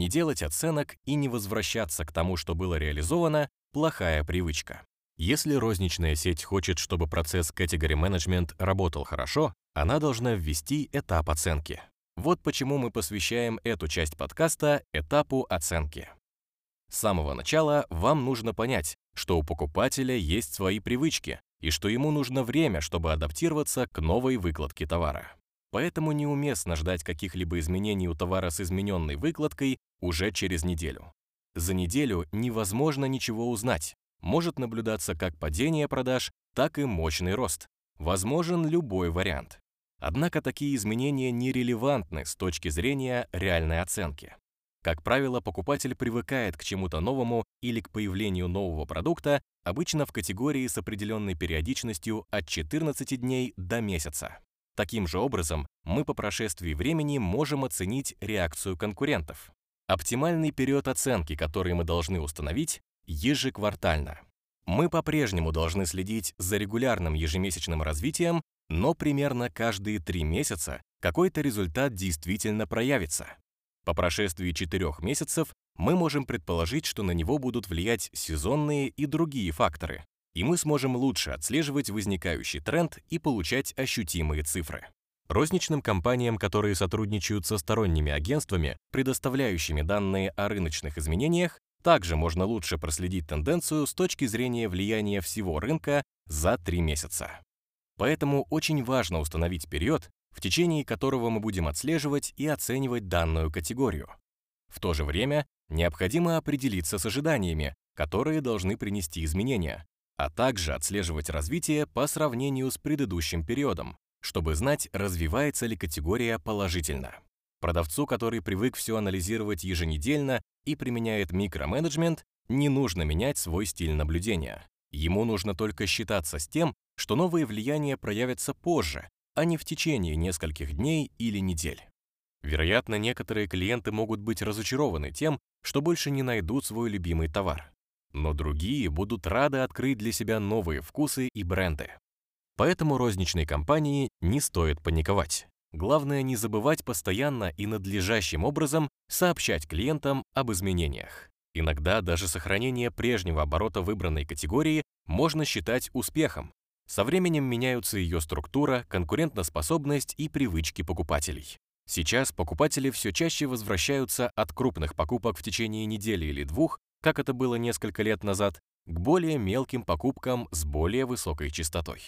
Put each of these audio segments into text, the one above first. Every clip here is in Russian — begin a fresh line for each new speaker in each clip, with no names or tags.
Не делать оценок и не возвращаться к тому, что было реализовано – плохая привычка. Если розничная сеть хочет, чтобы процесс Category Management работал хорошо, она должна ввести этап оценки. Вот почему мы посвящаем эту часть подкаста этапу оценки. С самого начала вам нужно понять, что у покупателя есть свои привычки и что ему нужно время, чтобы адаптироваться к новой выкладке товара. Поэтому неуместно ждать каких-либо изменений у товара с измененной выкладкой уже через неделю. За неделю невозможно ничего узнать. Может наблюдаться как падение продаж, так и мощный рост. Возможен любой вариант. Однако такие изменения нерелевантны с точки зрения реальной оценки. Как правило, покупатель привыкает к чему-то новому или к появлению нового продукта, обычно в категории с определенной периодичностью от 14 дней до месяца. Таким же образом, мы по прошествии времени можем оценить реакцию конкурентов. Оптимальный период оценки, который мы должны установить, ежеквартально. Мы по-прежнему должны следить за регулярным ежемесячным развитием, но примерно каждые три месяца какой-то результат действительно проявится. По прошествии четырех месяцев мы можем предположить, что на него будут влиять сезонные и другие факторы, и мы сможем лучше отслеживать возникающий тренд и получать ощутимые цифры. Розничным компаниям, которые сотрудничают со сторонними агентствами, предоставляющими данные о рыночных изменениях, также можно лучше проследить тенденцию с точки зрения влияния всего рынка за три месяца. Поэтому очень важно установить период, в течение которого мы будем отслеживать и оценивать данную категорию. В то же время необходимо определиться с ожиданиями, которые должны принести изменения, а также отслеживать развитие по сравнению с предыдущим периодом, чтобы знать, развивается ли категория положительно. Продавцу, который привык все анализировать еженедельно и применяет микроменеджмент, не нужно менять свой стиль наблюдения. Ему нужно только считаться с тем, что новые влияния проявятся позже, а не в течение нескольких дней или недель. Вероятно, некоторые клиенты могут быть разочарованы тем, что больше не найдут свой любимый товар но другие будут рады открыть для себя новые вкусы и бренды. Поэтому розничной компании не стоит паниковать. Главное не забывать постоянно и надлежащим образом сообщать клиентам об изменениях. Иногда даже сохранение прежнего оборота выбранной категории можно считать успехом. Со временем меняются ее структура, конкурентоспособность и привычки покупателей. Сейчас покупатели все чаще возвращаются от крупных покупок в течение недели или двух как это было несколько лет назад, к более мелким покупкам с более высокой частотой.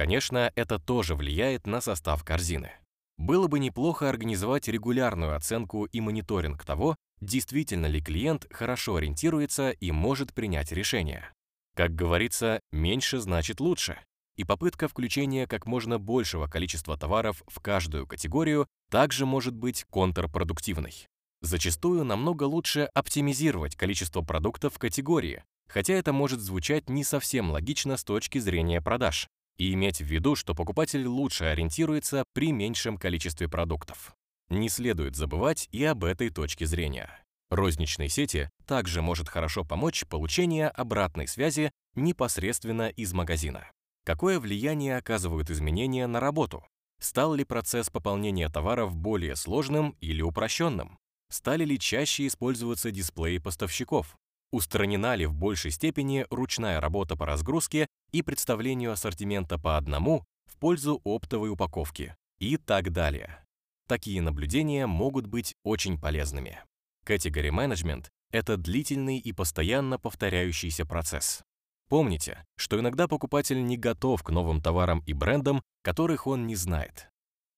Конечно, это тоже влияет на состав корзины. Было бы неплохо организовать регулярную оценку и мониторинг того, действительно ли клиент хорошо ориентируется и может принять решение. Как говорится, меньше значит лучше, и попытка включения как можно большего количества товаров в каждую категорию также может быть контрпродуктивной. Зачастую намного лучше оптимизировать количество продуктов в категории, хотя это может звучать не совсем логично с точки зрения продаж, и иметь в виду, что покупатель лучше ориентируется при меньшем количестве продуктов. Не следует забывать и об этой точке зрения. Розничной сети также может хорошо помочь получение обратной связи непосредственно из магазина. Какое влияние оказывают изменения на работу? Стал ли процесс пополнения товаров более сложным или упрощенным? Стали ли чаще использоваться дисплеи поставщиков? Устранена ли в большей степени ручная работа по разгрузке и представлению ассортимента по одному в пользу оптовой упаковки? И так далее. Такие наблюдения могут быть очень полезными. Category Management — это длительный и постоянно повторяющийся процесс. Помните, что иногда покупатель не готов к новым товарам и брендам, которых он не знает.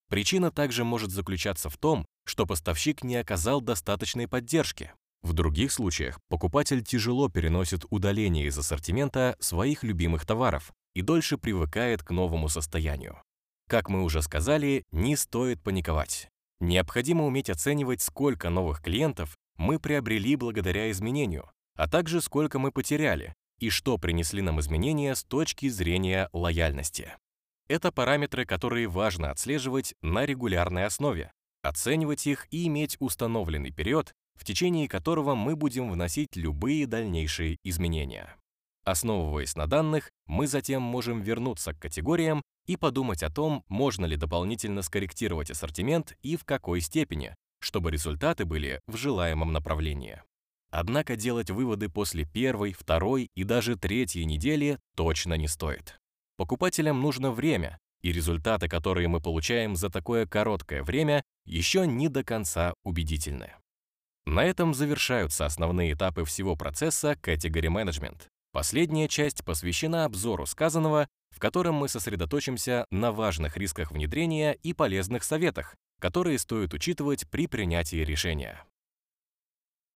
Причина также может заключаться в том, что поставщик не оказал достаточной поддержки. В других случаях покупатель тяжело переносит удаление из ассортимента своих любимых товаров и дольше привыкает к новому состоянию. Как мы уже сказали, не стоит паниковать. Необходимо уметь оценивать, сколько новых клиентов мы приобрели благодаря изменению, а также сколько мы потеряли и что принесли нам изменения с точки зрения лояльности. Это параметры, которые важно отслеживать на регулярной основе, оценивать их и иметь установленный период, в течение которого мы будем вносить любые дальнейшие изменения. Основываясь на данных, мы затем можем вернуться к категориям и подумать о том, можно ли дополнительно скорректировать ассортимент и в какой степени, чтобы результаты были в желаемом направлении. Однако делать выводы после первой, второй и даже третьей недели точно не стоит. Покупателям нужно время, и результаты, которые мы получаем за такое короткое время, еще не до конца убедительны. На этом завершаются основные этапы всего процесса Category Management. Последняя часть посвящена обзору сказанного, в котором мы сосредоточимся на важных рисках внедрения и полезных советах, которые стоит учитывать при принятии решения.